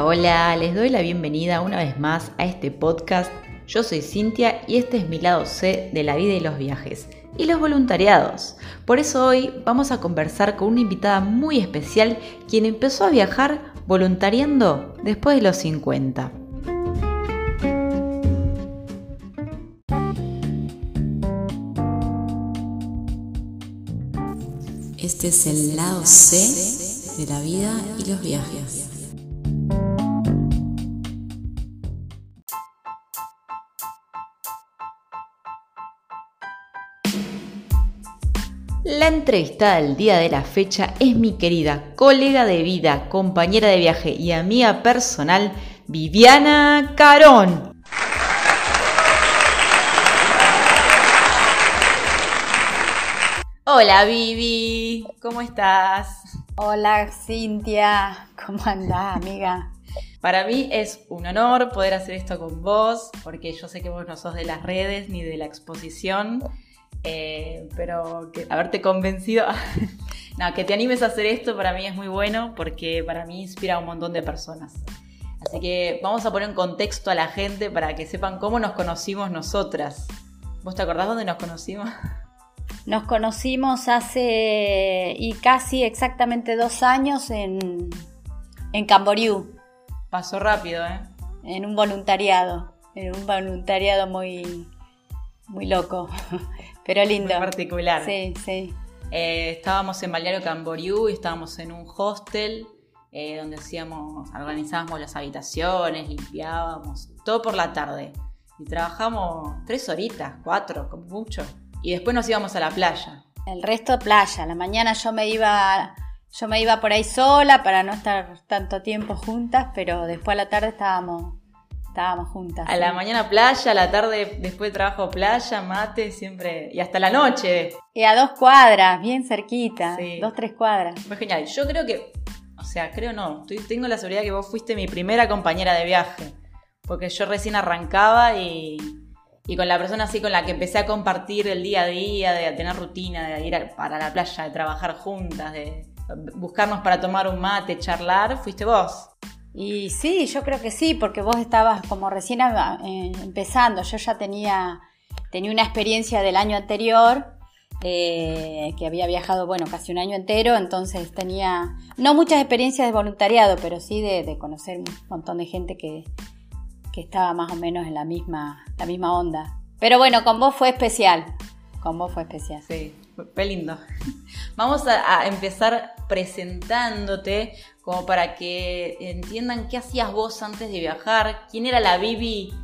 Hola, les doy la bienvenida una vez más a este podcast. Yo soy Cintia y este es mi lado C de la vida y los viajes y los voluntariados. Por eso hoy vamos a conversar con una invitada muy especial quien empezó a viajar voluntariando después de los 50. Este es el lado C de la vida y los viajes. La entrevistada del día de la fecha es mi querida colega de vida, compañera de viaje y amiga personal, Viviana Carón. Hola Vivi, ¿cómo estás? Hola Cintia, ¿cómo andás amiga? Para mí es un honor poder hacer esto con vos, porque yo sé que vos no sos de las redes ni de la exposición, eh, pero que haberte convencido, no, que te animes a hacer esto para mí es muy bueno porque para mí inspira a un montón de personas. Así que vamos a poner en contexto a la gente para que sepan cómo nos conocimos nosotras. ¿Vos te acordás dónde nos conocimos? Nos conocimos hace y casi exactamente dos años en, en Camboriú. Pasó rápido, ¿eh? En un voluntariado, en un voluntariado muy, muy loco. Pero lindo. Muy particular. Sí, sí. Eh, estábamos en Balneario Camboriú y estábamos en un hostel eh, donde hacíamos, organizábamos las habitaciones, limpiábamos, todo por la tarde. Y trabajamos tres horitas, cuatro, como mucho. Y después nos íbamos a la playa. El resto playa. La mañana yo me iba, yo me iba por ahí sola para no estar tanto tiempo juntas, pero después a la tarde estábamos Estábamos juntas. A la mañana playa, a la tarde después de trabajo playa, mate, siempre. Y hasta la noche. Y a dos cuadras, bien cerquita. Dos, tres cuadras. Fue genial. Yo creo que. O sea, creo no. tengo la seguridad que vos fuiste mi primera compañera de viaje. Porque yo recién arrancaba y. Y con la persona así con la que empecé a compartir el día a día, de tener rutina, de ir para la playa, de trabajar juntas, de buscarnos para tomar un mate, charlar, fuiste vos. Y sí, yo creo que sí, porque vos estabas como recién eh, empezando. Yo ya tenía, tenía una experiencia del año anterior, eh, que había viajado, bueno, casi un año entero, entonces tenía, no muchas experiencias de voluntariado, pero sí de, conocer un montón de gente que, que, estaba más o menos en la misma, la misma onda. Pero bueno, con vos fue especial. Con vos fue especial. Sí, fue lindo. Vamos a empezar presentándote como para que entiendan qué hacías vos antes de viajar, quién era la Bibi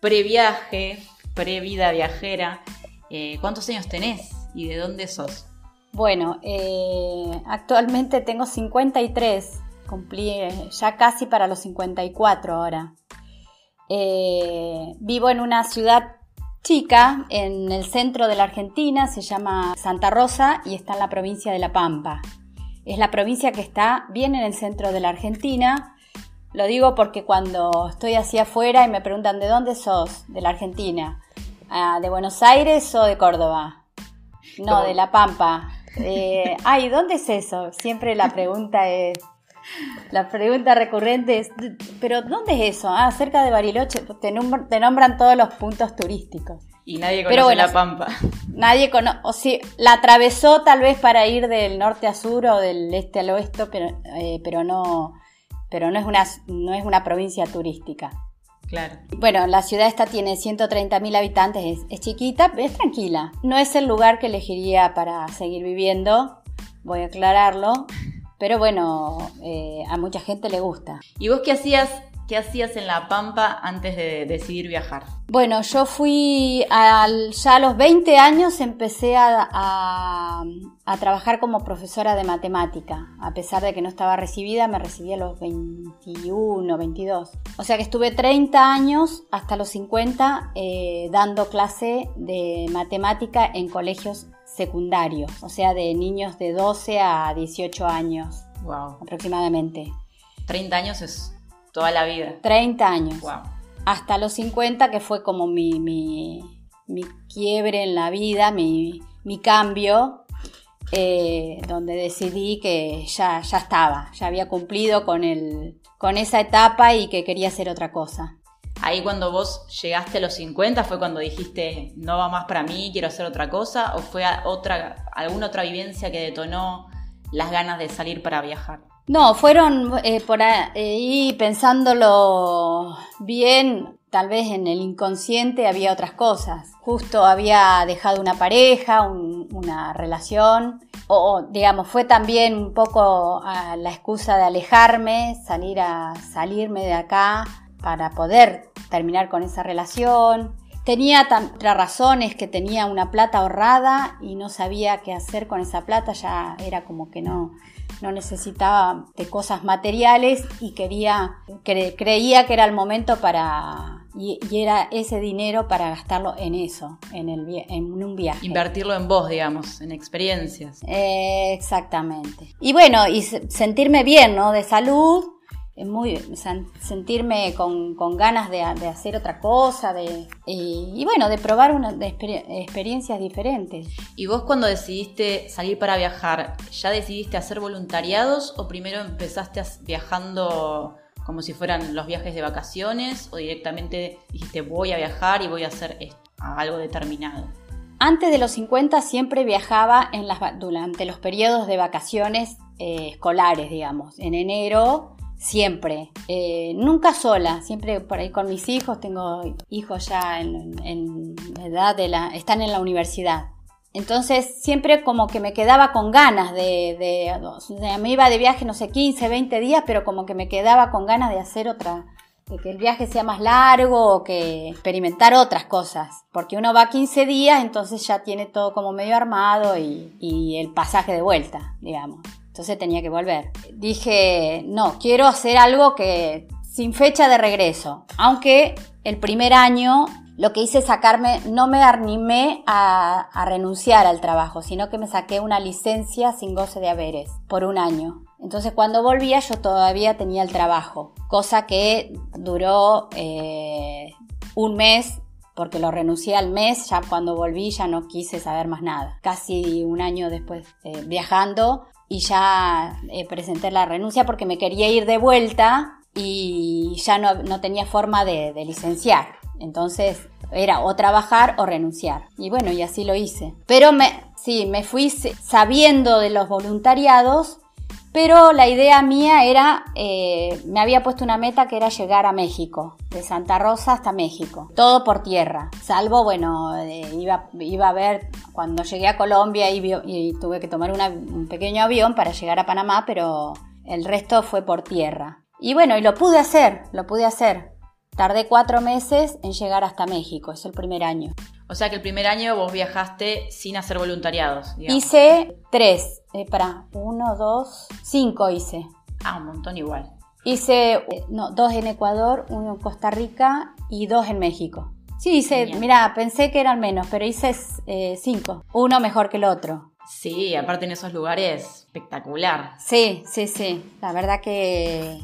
previaje, previda viajera, eh, cuántos años tenés y de dónde sos. Bueno, eh, actualmente tengo 53, cumplí eh, ya casi para los 54 ahora. vivo en una ciudad chica en el centro de la Argentina, se llama Santa Rosa y está en la provincia de La Pampa. Es la provincia que está bien en el centro de la Argentina. Lo digo porque cuando estoy así afuera y me preguntan de dónde sos, de la Argentina, ah, de Buenos Aires o de Córdoba. No, de La Pampa. Eh, ay, ¿dónde es eso? Siempre la pregunta es, la pregunta recurrente es, ¿pero dónde es eso? Ah, cerca de Bariloche. Te, te nombran todos los puntos turísticos. Y nadie conoce la Pampa. Nadie conoce, o sí, la atravesó tal vez para ir del norte a sur o del este al oeste, pero, eh, pero no, pero no es una, no es una provincia turística. Claro. Bueno, la ciudad esta tiene 130.000 habitantes, es, es, chiquita, es tranquila. No es el lugar que elegiría para seguir viviendo, voy a aclararlo, pero bueno, eh, a mucha gente le gusta. ¿Y vos qué hacías ¿Qué hacías en La Pampa antes de decidir viajar? Bueno, yo fui al, ya a los 20 años empecé a, trabajar como profesora de matemática. A pesar de que no estaba recibida, me recibí a los 21, 22. O sea que estuve 30 años hasta los 50 eh, dando clase de matemática en colegios secundarios, o sea, de niños de 12 a 18 años wow. aproximadamente. 30 años es Toda la vida. 30 años. Hasta los 50, que fue como mi, mi, quiebre en la vida, mi, cambio, eh, donde decidí que ya, ya estaba, ya había cumplido con el, con esa etapa y que quería hacer otra cosa. Ahí cuando vos llegaste a los 50 fue cuando dijiste, no va más para mí, quiero hacer otra cosa, o fue otra, alguna otra vivencia que detonó las ganas de salir para viajar. No, fueron eh, por ahí pensándolo bien, tal vez en el inconsciente había otras cosas. Justo había dejado una pareja, una relación, o digamos, fue también un poco la excusa de alejarme, salir a salirme de acá para poder terminar con esa relación. Tenía otras razones que tenía una plata ahorrada y no sabía qué hacer con esa plata, ya era como que no, no necesitaba de cosas materiales y quería, creía que era el momento para, y, era ese dinero para gastarlo en eso, en, el, en un viaje. Invertirlo en vos, digamos, en experiencias. exactamente. Y bueno, y sentirme bien, ¿no? De salud muy sentirme con, ganas de, hacer otra cosa de, y, bueno, de probar una, experiencias diferentes. ¿Y vos cuando decidiste salir para viajar, ya decidiste hacer voluntariados o primero empezaste viajando como si fueran los viajes de vacaciones o directamente dijiste voy a viajar y voy a hacer algo determinado? Antes de los 50 siempre viajaba en las, durante los periodos de vacaciones eh, escolares, digamos. En enero siempre. Eh, nunca sola, siempre por ahí con mis hijos. Tengo hijos ya en, edad de la. están en la universidad. Entonces siempre como que me quedaba con ganas de, de, me iba de viaje, no sé, 15, 20 días, pero como que me quedaba con ganas de hacer otra, de que el viaje sea más largo o que experimentar otras cosas. Porque uno va 15 días, entonces ya tiene todo como medio armado y el pasaje de vuelta, digamos. Entonces tenía que volver. Dije, no, quiero hacer algo que sin fecha de regreso. Aunque el primer año lo que hice es sacarme, no me animé a, renunciar al trabajo, sino que me saqué una licencia sin goce de haberes por un año. Entonces cuando volvía yo todavía tenía el trabajo, cosa que duró eh, un mes porque lo renuncié al mes, ya cuando volví ya no quise saber más nada. Casi un año después eh, viajando y ya eh, presenté la renuncia porque me quería ir de vuelta y ya no, tenía forma de, de, licenciar. Entonces era o trabajar o renunciar. Y bueno, y así lo hice. Pero me, sí, me fui sabiendo de los voluntariados pero la idea mía era, eh, me había puesto una meta que era llegar a México, de Santa Rosa hasta México, todo por tierra, salvo, bueno, eh, iba, iba, a ver, cuando llegué a Colombia y, tuve que tomar un pequeño avión para llegar a Panamá, pero el resto fue por tierra. Y bueno, y lo pude hacer, lo pude hacer. Tardé cuatro meses en llegar hasta México, es el primer año. O sea que el primer año vos viajaste sin hacer voluntariados. Hice tres. Eh, para, uno, dos, cinco hice. Ah, un montón igual. Hice no, dos en Ecuador, uno en Costa Rica y dos en México. Sí, hice, mira, pensé que eran menos, pero hice eh, cinco. Uno mejor que el otro. Sí, aparte en esos lugares, espectacular. Sí, sí, sí. La verdad que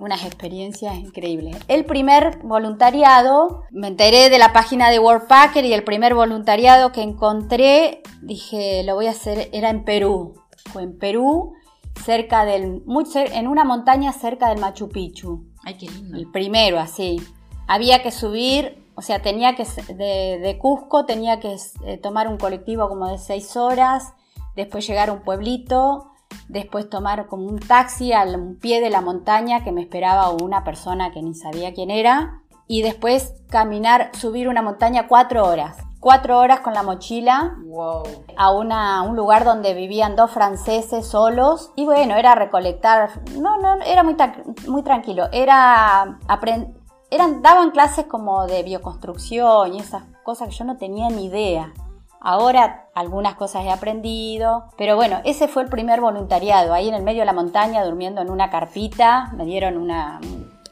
unas experiencias increíbles. El primer voluntariado, me enteré de la página de Worldpacker y el primer voluntariado que encontré, dije, lo voy a hacer, era en Perú. Fue en Perú, cerca del, muy en una montaña cerca del Machu Picchu. Ay, qué lindo. El primero, así. Había que subir, o sea, tenía que, de, de Cusco tenía que eh, tomar un colectivo como de seis horas, después llegar a un pueblito, después tomar como un taxi al pie de la montaña que me esperaba una persona que ni sabía quién era y después caminar, subir una montaña cuatro horas. Cuatro horas con la mochila a, una, un lugar donde vivían dos franceses solos. Y bueno, era recolectar. No, no, era muy, muy tranquilo. Era eran, daban clases como de bioconstrucción y esas cosas que yo no tenía ni idea. Ahora algunas cosas he aprendido, pero bueno, ese fue el primer voluntariado, ahí en el medio de la montaña, durmiendo en una carpita, me dieron una,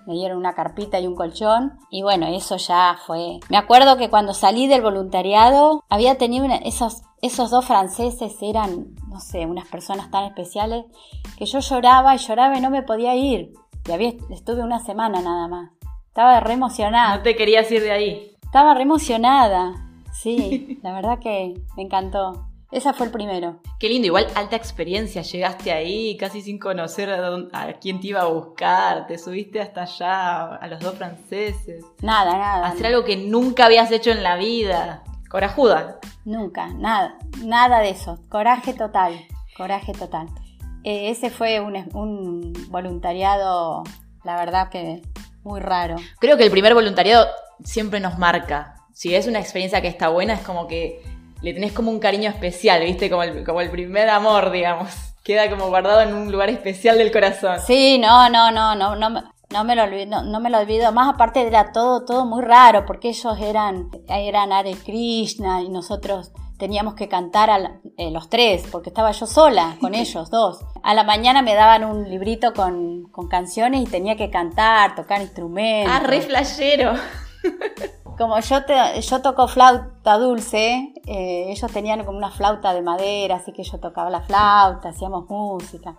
me dieron una carpita y un colchón y bueno, eso ya fue. Me acuerdo que cuando salí del voluntariado había tenido esos, esos dos franceses eran, no sé, unas personas tan especiales que yo lloraba y lloraba y no me podía ir. Y había, estuve una semana nada más. Estaba re emocionada. No te querías ir de ahí. Estaba re emocionada. Sí, la verdad que me encantó. Ese fue el primero. Qué lindo, igual alta experiencia, llegaste ahí casi sin conocer a, quién te iba a buscar, te subiste hasta allá, a los dos franceses. Nada, nada. Hacer algo que nunca habías hecho en la vida. Corajuda. Nunca, nada, nada de eso. Coraje total, coraje total. Eh, ese fue un, un voluntariado, la verdad que muy raro. Creo que el primer voluntariado siempre nos marca. Si es una experiencia que está buena, es como que le tenés como un cariño especial, ¿viste? Como el, como el primer amor, digamos. Queda como guardado en un lugar especial del corazón. Sí, no, no, no, no, no, no me lo olvido, no, me lo olvido. Más aparte era todo, todo muy raro, porque ellos eran, eran Hare Krishna y nosotros teníamos que cantar a eh, los tres, porque estaba yo sola con ellos dos. A la mañana me daban un librito con, con canciones y tenía que cantar, tocar instrumentos. Ah, re flashero. Como yo, te, yo toco flauta dulce, eh, ellos tenían como una flauta de madera, así que yo tocaba la flauta, hacíamos música.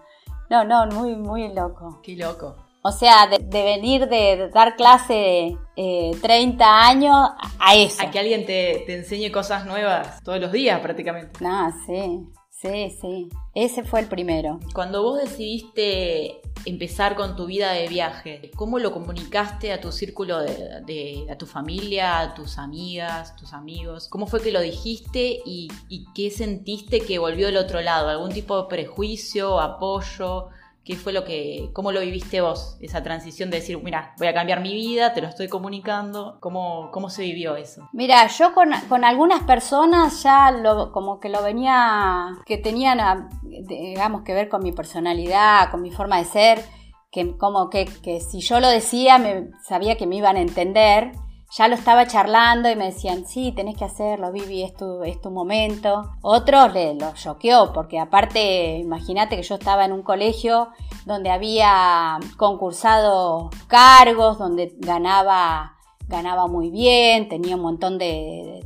No, no, muy, muy loco. Qué loco. O sea, de, venir de dar clase eh, 30 años a eso. A que alguien te, te enseñe cosas nuevas todos los días prácticamente. Ah, sí. Sí, sí. Ese fue el primero. Cuando vos decidiste empezar con tu vida de viaje, ¿cómo lo comunicaste a tu círculo de, a tu familia, a tus amigas, tus amigos? ¿Cómo fue que lo dijiste y, y qué sentiste que volvió del otro lado? ¿Algún tipo de prejuicio, apoyo? ¿Qué fue lo que, cómo lo viviste vos, esa transición de decir, mira, voy a cambiar mi vida, te lo estoy comunicando? ¿Cómo, cómo se vivió eso? Mira, yo con, con algunas personas ya lo, como que lo venía, que tenían, digamos, que ver con mi personalidad, con mi forma de ser, que como que, que si yo lo decía, me, sabía que me iban a entender ya lo estaba charlando y me decían, sí, tenés que hacerlo, Vivi, es tu, es tu momento. Otros le lo choqueó, porque aparte, imagínate que yo estaba en un colegio donde había concursado cargos, donde ganaba, ganaba muy bien, tenía un montón de,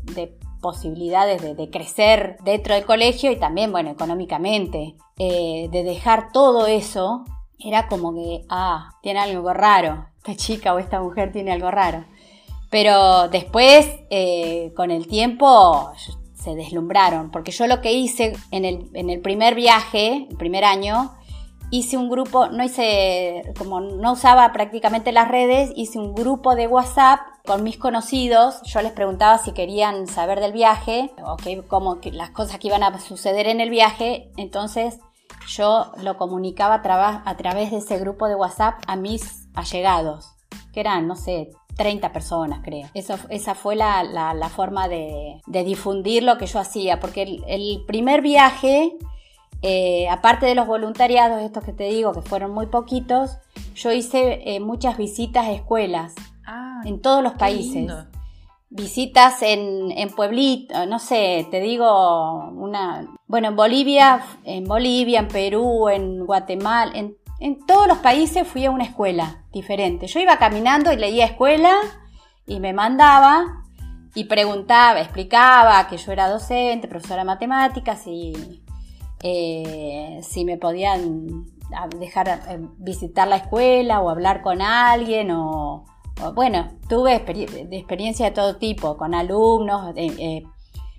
posibilidades de, crecer dentro del colegio y también, bueno, económicamente. Eh, de dejar todo eso, era como que, ah, tiene algo raro. Esta chica o esta mujer tiene algo raro. Pero después, eh, con el tiempo, se deslumbraron, porque yo lo que hice en el, primer viaje, el primer año, hice un grupo, no hice, como no usaba prácticamente las redes, hice un grupo de WhatsApp con mis conocidos. Yo les preguntaba si querían saber del viaje o que, como las cosas que iban a suceder en el viaje. Entonces yo lo comunicaba a, a través de ese grupo de WhatsApp a mis allegados, que eran, no sé, 30 personas, creo. Eso, esa fue la, la, forma de, de, difundir lo que yo hacía, porque el, primer viaje, eh, aparte de los voluntariados, estos que te digo, que fueron muy poquitos, yo hice eh, muchas visitas a escuelas ah, en todos los países. Visitas en, en pueblitos, no sé, te digo una... Bueno, en Bolivia, en Bolivia, en Perú, en Guatemala, en en todos los países fui a una escuela diferente. Yo iba caminando y leía escuela y me mandaba y preguntaba, explicaba que yo era docente, profesora de matemáticas y eh, si me podían dejar eh, visitar la escuela o hablar con alguien o, bueno, tuve experiencia de todo tipo, con alumnos, eh,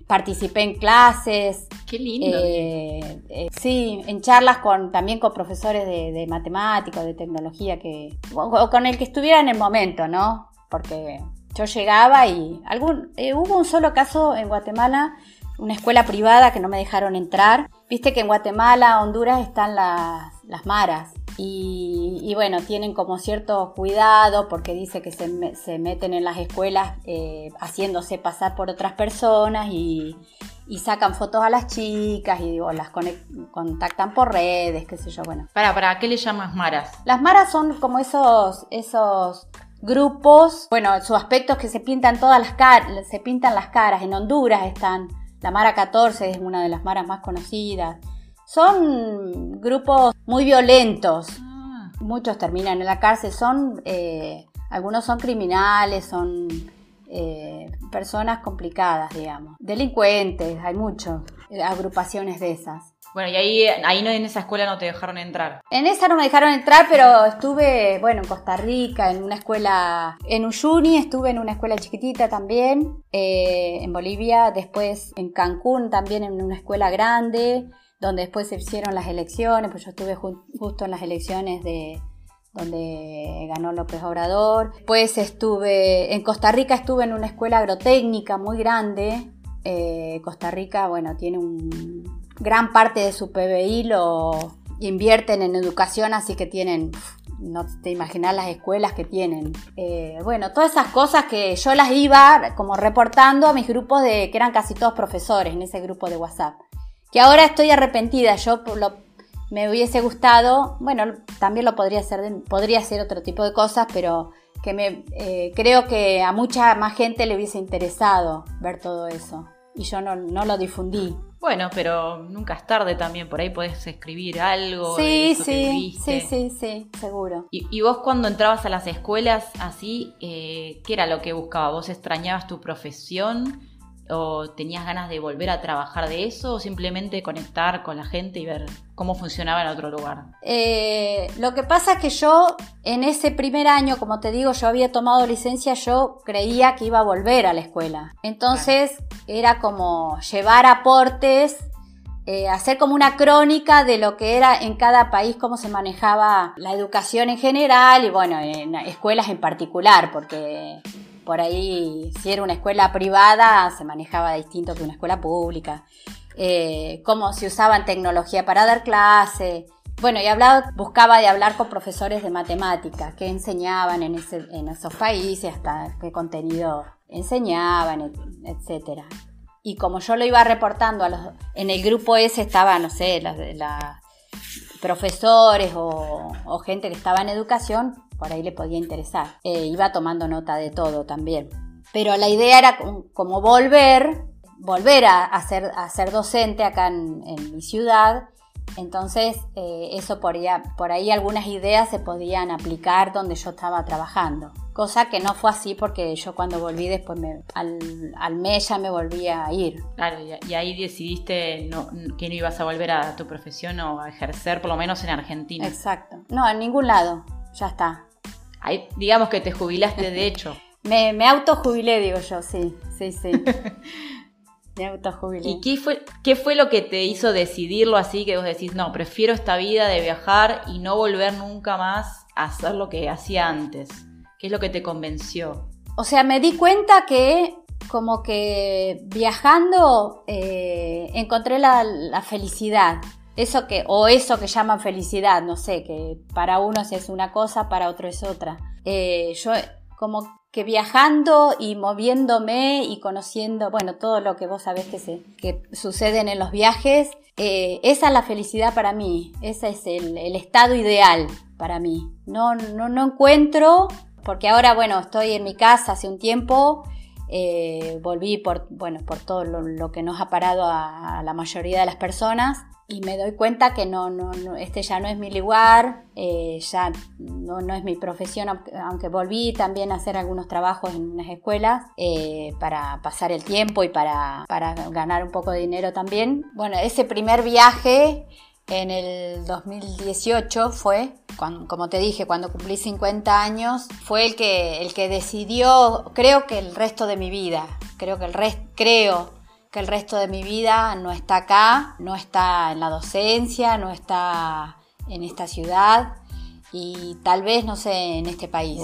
participé en clases. Qué lindo. Eh, eh, sí, en charlas con también con profesores de, de matemáticas, de tecnología, que, o, con el que estuviera en el momento, ¿no? Porque yo llegaba y algún, eh, hubo un solo caso en Guatemala, una escuela privada que no me dejaron entrar. Viste que en Guatemala, Honduras están las, las maras. Y, bueno, tienen como cierto cuidado porque dice que se, se meten en las escuelas eh, haciéndose pasar por otras personas y, sacan fotos a las chicas y las contactan por redes, qué sé yo, bueno. Para, ¿para qué le llamas maras? Las maras son como esos, esos grupos, bueno, su aspecto es que se pintan todas las caras, se pintan las caras, en Honduras están, la Mara 14 es una de las maras más conocidas, son grupos muy violentos. Ah. Muchos terminan en la cárcel. Son, eh, algunos son criminales, son eh, personas complicadas, digamos. Delincuentes, hay muchas eh, agrupaciones de esas. Bueno, y ahí, ahí no, en esa escuela no te dejaron entrar. En esa no me dejaron entrar, pero estuve, bueno, en Costa Rica, en una escuela, en Uyuni, estuve en una escuela chiquitita también, eh, en Bolivia, después en Cancún también en una escuela grande, donde después se hicieron las elecciones, pues yo estuve justo en las elecciones de donde ganó López Obrador. Después estuve, en Costa Rica estuve en una escuela agrotécnica muy grande. Eh, Costa Rica, bueno, tiene un, gran parte de su PBI lo invierten en educación, así que tienen, no te imaginas las escuelas que tienen. Eh, bueno, todas esas cosas que yo las iba como reportando a mis grupos de, que eran casi todos profesores en ese grupo de WhatsApp. Que ahora estoy arrepentida, yo me hubiese gustado, bueno, también lo podría hacer, podría hacer otro tipo de cosas, pero que me, eh, creo que a mucha más gente le hubiese interesado ver todo eso. Y yo no, no lo difundí. Bueno, pero nunca es tarde también, por ahí podés escribir algo. Sí, sí, sí, sí, sí, seguro. ¿Y, vos cuando entrabas a las escuelas así, eh, qué era lo que buscabas? ¿Vos extrañabas tu profesión? ¿O tenías ganas de volver a trabajar de eso? ¿O simplemente conectar con la gente y ver cómo funcionaba en otro lugar? Eh, lo que pasa es que yo en ese primer año, como te digo, yo había tomado licencia, yo creía que iba a volver a la escuela. Entonces era como llevar aportes eh, hacer como una crónica de lo que era en cada país, cómo se manejaba la educación en general y bueno, en escuelas en particular, porque por ahí, si era una escuela privada, se manejaba distinto que una escuela pública. Eh, cómo se usaban tecnología para dar clase. Bueno, y hablaba, buscaba de hablar con profesores de matemática, qué enseñaban en, esos países, hasta qué contenido enseñaban, etc. Y como yo lo iba reportando a los, en el grupo ese estaba, no sé, profesores o, o, gente que estaba en educación, por ahí le podía interesar. Eh, iba tomando nota de todo también. Pero la idea era como volver, volver a, ser, a ser docente acá en, mi ciudad. Entonces, eh, eso por ahí, por ahí algunas ideas se podían aplicar donde yo estaba trabajando. Cosa que no fue así porque yo cuando volví después al, al, mes ya me volví a ir. Claro, y, ahí decidiste que no ibas a volver a tu profesión o a ejercer, por lo menos en Argentina. Exacto. No, en ningún lado. Ya está digamos que te jubilaste de hecho. me, me autojubilé, digo yo, sí, sí, sí. me autojubilé. ¿Y qué fue, qué fue lo que te hizo decidirlo así, que vos decís, no, prefiero esta vida de viajar y no volver nunca más a hacer lo que hacía antes? ¿Qué es lo que te convenció? O sea, me di cuenta que como que viajando eh, encontré la, la, felicidad. Eso que, o eso que llaman felicidad, no sé, que para unos es una cosa, para otro es otra. Eh, yo como que viajando y moviéndome y conociendo, bueno, todo lo que vos sabés que, se, que suceden en los viajes, eh, esa es la felicidad para mí, ese es el, estado ideal para mí. No, no, no encuentro, porque ahora, bueno, estoy en mi casa hace un tiempo, eh, volví por, bueno, por todo lo, que nos ha parado a, la mayoría de las personas y me doy cuenta que no, no, este ya no es mi lugar, eh, ya no, no, es mi profesión, aunque volví también a hacer algunos trabajos en unas escuelas eh, para pasar el tiempo y para, para ganar un poco de dinero también. Bueno, ese primer viaje en el 2018 fue, como te dije, cuando cumplí 50 años, fue el que, el que decidió, creo que el resto de mi vida, creo que el resto, creo que el resto de mi vida no está acá, no está en la docencia, no está en esta ciudad y tal vez, no sé, en este país.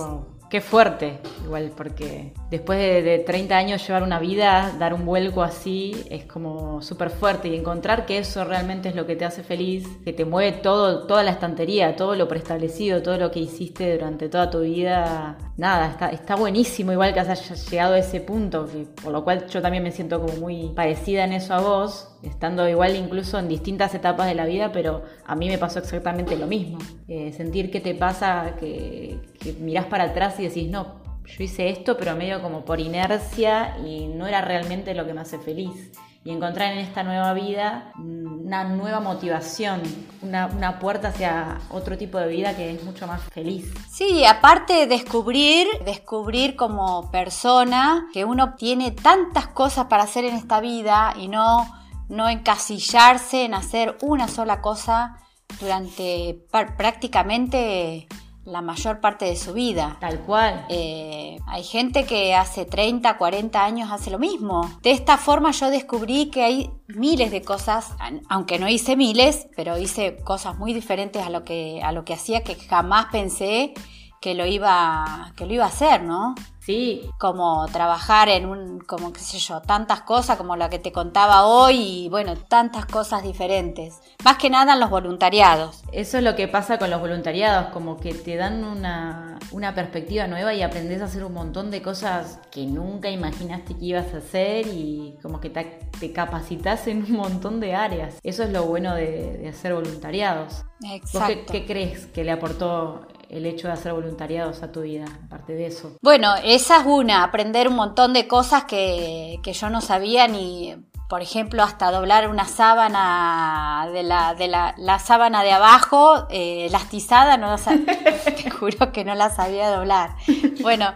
Qué fuerte, igual, porque después de, 30 años llevar una vida, dar un vuelco así, es como súper fuerte y encontrar que eso realmente es lo que te hace feliz, que te mueve todo, toda la estantería, todo lo preestablecido, todo lo que hiciste durante toda tu vida, nada, está, está buenísimo igual que hayas llegado a ese punto, por lo cual yo también me siento como muy parecida en eso a vos, estando igual incluso en distintas etapas de la vida, pero a mí me pasó exactamente lo mismo. Eh, sentir que te pasa, que, que mirás para atrás y decís, no, yo hice esto, pero medio como por inercia y no era realmente lo que me hace feliz. Y encontrar en esta nueva vida una nueva motivación, una, una, puerta hacia otro tipo de vida que es mucho más feliz. Sí, aparte descubrir, descubrir como persona que uno tiene tantas cosas para hacer en esta vida y no no encasillarse en hacer una sola cosa durante prácticamente la mayor parte de su vida. Tal cual. Eh, hay gente que hace 30, 40 años hace lo mismo. De esta forma yo descubrí que hay miles de cosas, aunque no hice miles, pero hice cosas muy diferentes a lo que, a lo que hacía que jamás pensé que lo iba, que lo iba a hacer, ¿no? Sí. Como trabajar en un, como qué sé yo, tantas cosas como la que te contaba hoy y bueno, tantas cosas diferentes. Más que nada en los voluntariados. Eso es lo que pasa con los voluntariados, como que te dan una, una perspectiva nueva y aprendes a hacer un montón de cosas que nunca imaginaste que ibas a hacer y como que te, te capacitas en un montón de áreas. Eso es lo bueno de, hacer voluntariados. Exacto. qué crees que le aportó el hecho de hacer voluntariados a tu vida, aparte de eso? Bueno, esa es una, aprender un montón de cosas que, yo no sabía ni, por ejemplo, hasta doblar una sábana de la, de la, sábana de abajo, eh, lastizada, no la te juro que no la sabía doblar. Bueno,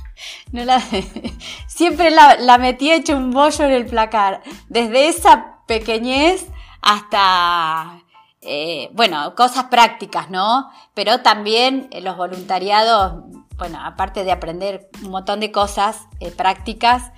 no la, siempre la, la metí hecho un bollo en el placar. Desde esa pequeñez hasta eh, bueno, cosas prácticas, ¿no? Pero también eh, los voluntariados, bueno, aparte de aprender un montón de cosas eh, prácticas,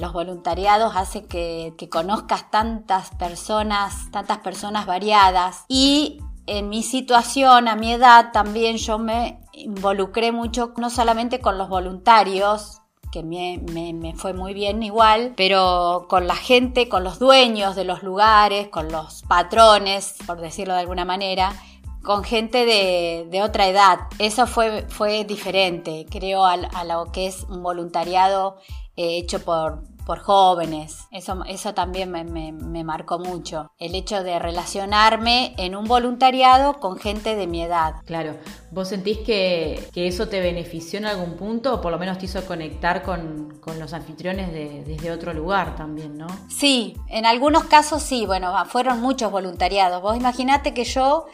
los voluntariados hacen que, que, conozcas tantas personas, tantas personas variadas. Y en mi situación, a mi edad, también yo me involucré mucho, no solamente con los voluntarios, que me, fue muy bien igual, pero con la gente, con los dueños de los lugares, con los patrones, por decirlo de alguna manera, con gente de, otra edad. Eso fue, fue diferente, creo, a, a, lo que es un voluntariado eh, hecho por, por jóvenes. Eso, eso también me, marcó mucho. El hecho de relacionarme en un voluntariado con gente de mi edad. Claro. ¿Vos sentís que, eso te benefició en algún punto o por lo menos te hizo conectar con, los anfitriones desde otro lugar también, no? Sí, en algunos casos sí. Bueno, fueron muchos voluntariados. Vos imaginate que yo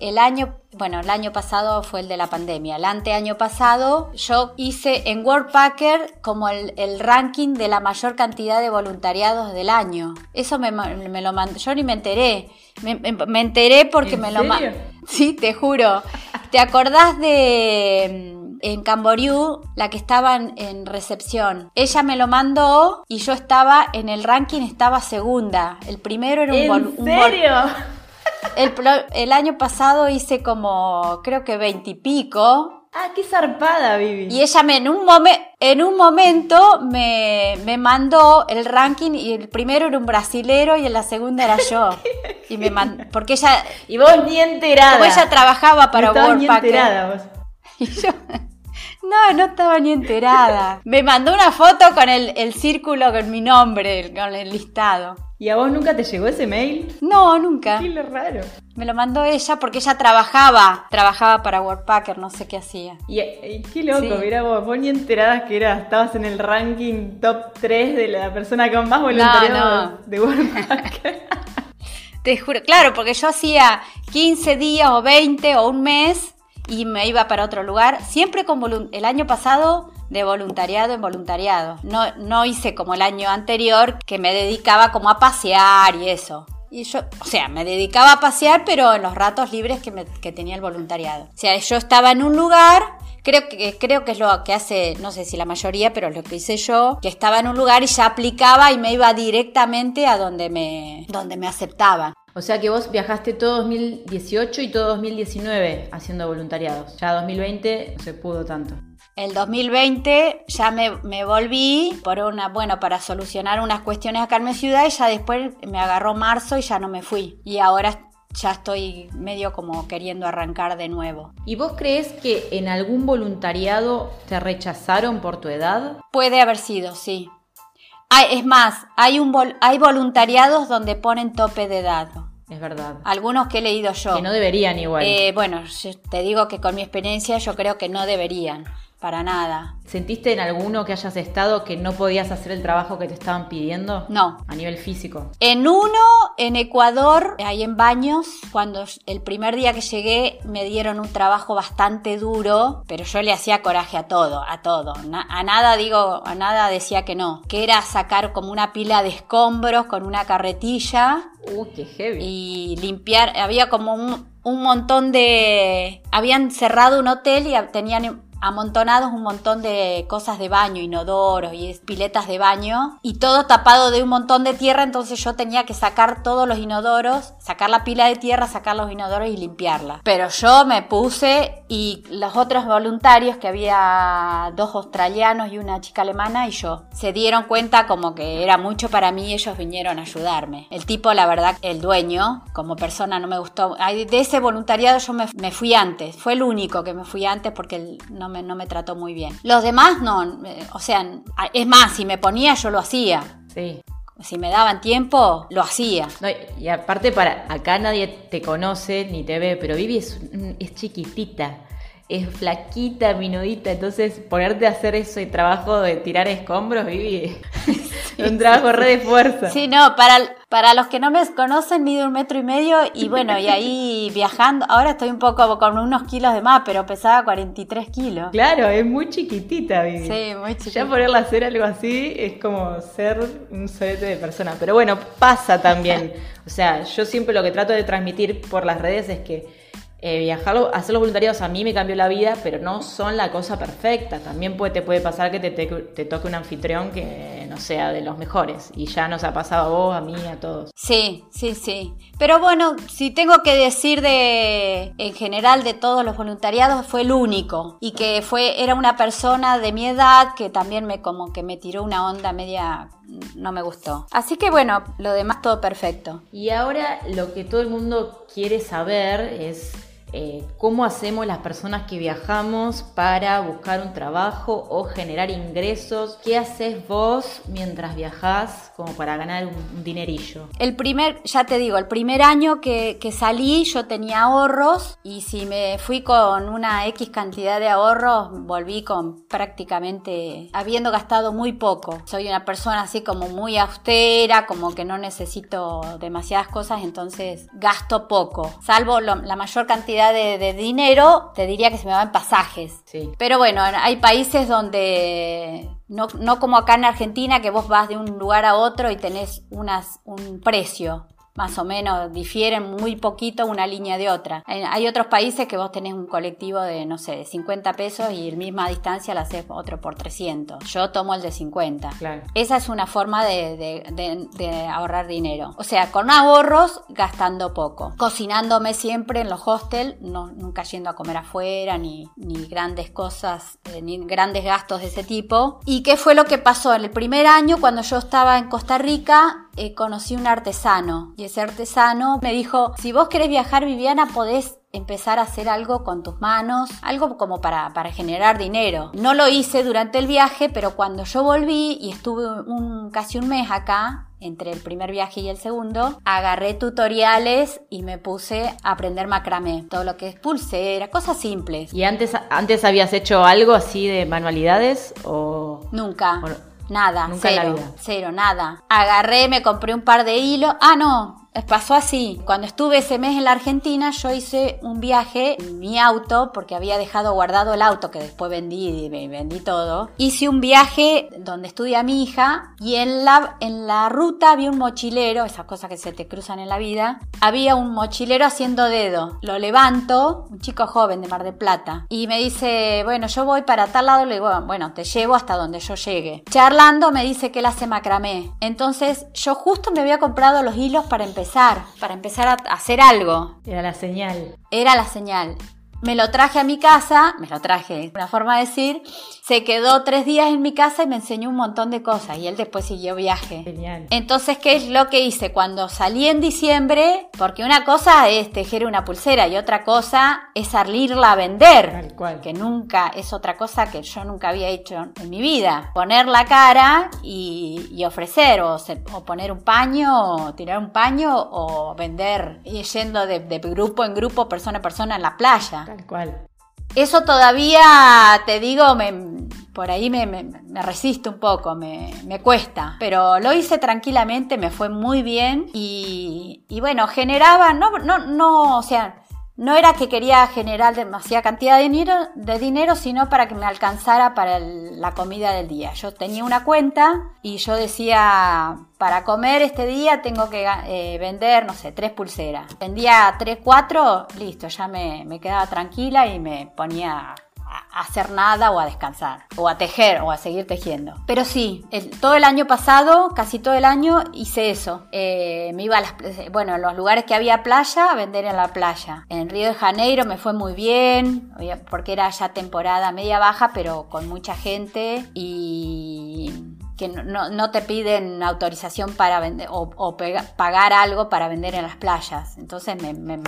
el año, bueno, el año pasado fue el de la pandemia. El anteaño pasado yo hice en Worldpacker como el, ranking de la mayor cantidad de voluntariados del año. Eso me, lo mandó, yo ni me enteré. Me, enteré porque me lo mandó. Sí, te juro. ¿Te acordás de mm, en Camboriú, la que estaba en, recepción? Ella me lo mandó y yo estaba en el ranking, estaba segunda. El primero era un ¿En serio? El, año pasado hice como, creo que veintipico. Ah, qué zarpada, Vivi. Y ella me, en, un en un momento me, mandó el ranking y el primero era un brasilero y en la segunda era yo. y me porque ella... Y vos ni enterada. Como ella trabajaba para no ni enterada vos. Y yo... No, no estaba ni enterada. Me mandó una foto con el, el círculo con mi nombre, con el listado. ¿Y a vos nunca te llegó ese mail? No, nunca. Qué raro. Me lo mandó ella porque ella trabajaba, trabajaba para Worldpacker, no sé qué hacía. Y, qué loco, mira vos, vos ni enteradas que era, estabas en el ranking top 3 de la persona con más voluntariado de Worldpacker. Te juro, claro, porque yo hacía 15 días o 20 o un mes y me iba para otro lugar, siempre con el año pasado de voluntariado en voluntariado. No, no hice como el año anterior que me dedicaba como a pasear y eso. Y yo, o sea, me dedicaba a pasear, pero en los ratos libres que, me, que tenía el voluntariado. O sea, yo estaba en un lugar, creo que, creo que es lo que hace, no sé si la mayoría, pero lo que hice yo, que estaba en un lugar y ya aplicaba y me iba directamente a donde me, donde me aceptaban. O sea que vos viajaste todo 2018 y todo 2019 haciendo voluntariados. Ya 2020 no se pudo tanto. El 2020 ya me, volví por una, bueno, para solucionar unas cuestiones acá en mi ciudad y ya después me agarró marzo y ya no me fui. Y ahora ya estoy medio como queriendo arrancar de nuevo. ¿Y vos crees que en algún voluntariado te rechazaron por tu edad? Puede haber sido, sí. es más, hay, un hay voluntariados donde ponen tope de edad. Es verdad. Algunos que he leído yo. Que no deberían igual. Eh, bueno, te digo que con mi experiencia yo creo que no deberían para nada. ¿Sentiste en alguno que hayas estado que no podías hacer el trabajo que te estaban pidiendo? No. A nivel físico. En uno, en Ecuador, ahí en Baños, cuando el primer día que llegué me dieron un trabajo bastante duro, pero yo le hacía coraje a todo, a todo. a nada digo, a nada decía que no. Que era sacar como una pila de escombros con una carretilla. Uy, qué heavy. Y limpiar, había como un, un montón de... Habían cerrado un hotel y tenían amontonados un montón de cosas de baño, inodoros y piletas de baño, y todo tapado de un montón de tierra, entonces yo tenía que sacar todos los inodoros, sacar la pila de tierra, sacar los inodoros y limpiarla. Pero yo me puse y los otros voluntarios, que había dos australianos y una chica alemana, y yo, se dieron cuenta como que era mucho para mí y ellos vinieron a ayudarme. El tipo, la verdad, el dueño, como persona no me gustó. De ese voluntariado yo me, fui antes, fue el único que me fui antes porque él no no me, trató muy bien. Los demás no, eh, o sea, es más, si me ponía yo lo hacía. Sí. Si me daban tiempo, lo hacía. y aparte, para acá nadie te conoce ni te ve, pero Vivi es, es chiquitita es flaquita, minudita, entonces ponerte a hacer ese trabajo de tirar escombros, Vivi, un trabajo re de fuerza. Sí, no, para, para los que no me conocen, mide un metro y medio y bueno, y ahí viajando, ahora estoy un poco con unos kilos de más, pero pesaba 43 kilos. Claro, es muy chiquitita, Vivi. Sí, muy chiquitita. Ya ponerla a hacer algo así es como ser un solete de persona, pero bueno, pasa también. O sea, yo siempre lo que trato de transmitir por las redes es que eh, viajar, hacer los voluntariados a mí me cambió la vida, pero no son la cosa perfecta. También puede, te puede pasar que te, te, toque un anfitrión que no sea de los mejores. Y ya nos ha pasado a vos, a mí, a todos. Sí, sí, sí. Pero bueno, si tengo que decir de, en general, de todos los voluntariados, fue el único. Y que fue, era una persona de mi edad que también me como que me tiró una onda media no me gustó. Así que bueno, lo demás todo perfecto. Y ahora lo que todo el mundo quiere saber es eh, cómo hacemos las personas que viajamos para buscar un trabajo o generar ingresos. ¿Qué haces vos mientras viajás como para ganar un, dinerillo? El primer, ya te digo, el primer año que, salí yo tenía ahorros y si me fui con una X cantidad de ahorros, volví con prácticamente habiendo gastado muy poco. Soy una persona así como muy austera, como que no necesito demasiadas cosas, entonces gasto poco, salvo la mayor cantidad de, dinero, te diría que se me va en pasajes. Pero bueno, hay países donde no, no, como acá en Argentina, que vos vas de un lugar a otro y tenés unas, un precio más o menos difieren muy poquito una línea de otra. Hay otros países que vos tenés un colectivo de, no sé, de 50 pesos y la misma distancia la haces otro por 300. Yo tomo el de 50. Esa es una forma de, ahorrar dinero. O sea, con ahorros, gastando poco. Cocinándome siempre en los hostels, no, nunca yendo a comer afuera, ni, ni grandes cosas, eh, ni grandes gastos de ese tipo. ¿Y qué fue lo que pasó? En el primer año, cuando yo estaba en Costa Rica, eh, conocí un artesano y ese artesano me dijo, si vos querés viajar Viviana podés empezar a hacer algo con tus manos, algo como para, para, generar dinero. No lo hice durante el viaje, pero cuando yo volví y estuve un, casi un mes acá, entre el primer viaje y el segundo, agarré tutoriales y me puse a aprender macramé, todo lo que es pulsera, cosas simples. ¿Y antes, antes habías hecho algo así de manualidades o...? Nunca. Nada, cero, cero, nada. Agarré, me compré un par de hilos. Ah, no, pasó así. Cuando estuve ese mes en la Argentina, yo hice un viaje en mi auto, porque había dejado guardado el auto que después vendí y vendí todo. Hice un viaje donde estudia mi hija y en la, en la ruta había un mochilero, esas cosas que se te cruzan en la vida. Había un mochilero haciendo dedo. Lo levanto, un chico joven de Mar de Plata, y me dice, bueno, yo voy para tal lado. Le digo, bueno, te llevo hasta donde yo llegue. Charlando me dice que él hace macramé. Entonces yo justo me había comprado los hilos para empezar para empezar a hacer algo. Era la señal. Era la señal. Me lo traje a mi casa, me lo traje, una forma de decir, se quedó tres días en mi casa y me enseñó un montón de cosas y él después siguió viaje. Genial. Entonces, ¿qué es lo que hice? Cuando salí en diciembre, porque una cosa es tejer una pulsera y otra cosa es salirla a vender, Tal cual. que nunca es otra cosa que yo nunca había hecho en mi vida. Poner la cara y, ofrecer, o, poner un paño, o tirar un paño, o vender yendo de, de grupo en grupo, persona a persona en la playa. Tal cual. Eso todavía, te digo, por ahí me, resisto un poco, me, me, cuesta. Pero lo hice tranquilamente, me fue muy bien y, y bueno, generaba, no, no, no, o sea, no era que quería generar demasiada cantidad de dinero, de dinero sino para que me alcanzara para la comida del día. Yo tenía una cuenta y yo decía, para comer este día tengo que eh, vender, no sé, tres pulseras. Vendía tres, cuatro, listo, ya me, me quedaba tranquila y me ponía hacer nada o a descansar, o a tejer o a seguir tejiendo. Pero sí, todo el año pasado, casi todo el año, hice eso. Eh, me iba a las, bueno, en los lugares que había playa, a vender en la playa. En Río de Janeiro me fue muy bien, porque era ya temporada media baja, pero con mucha gente y que no, te piden autorización para vender o, pagar algo para vender en las playas. Entonces me, me,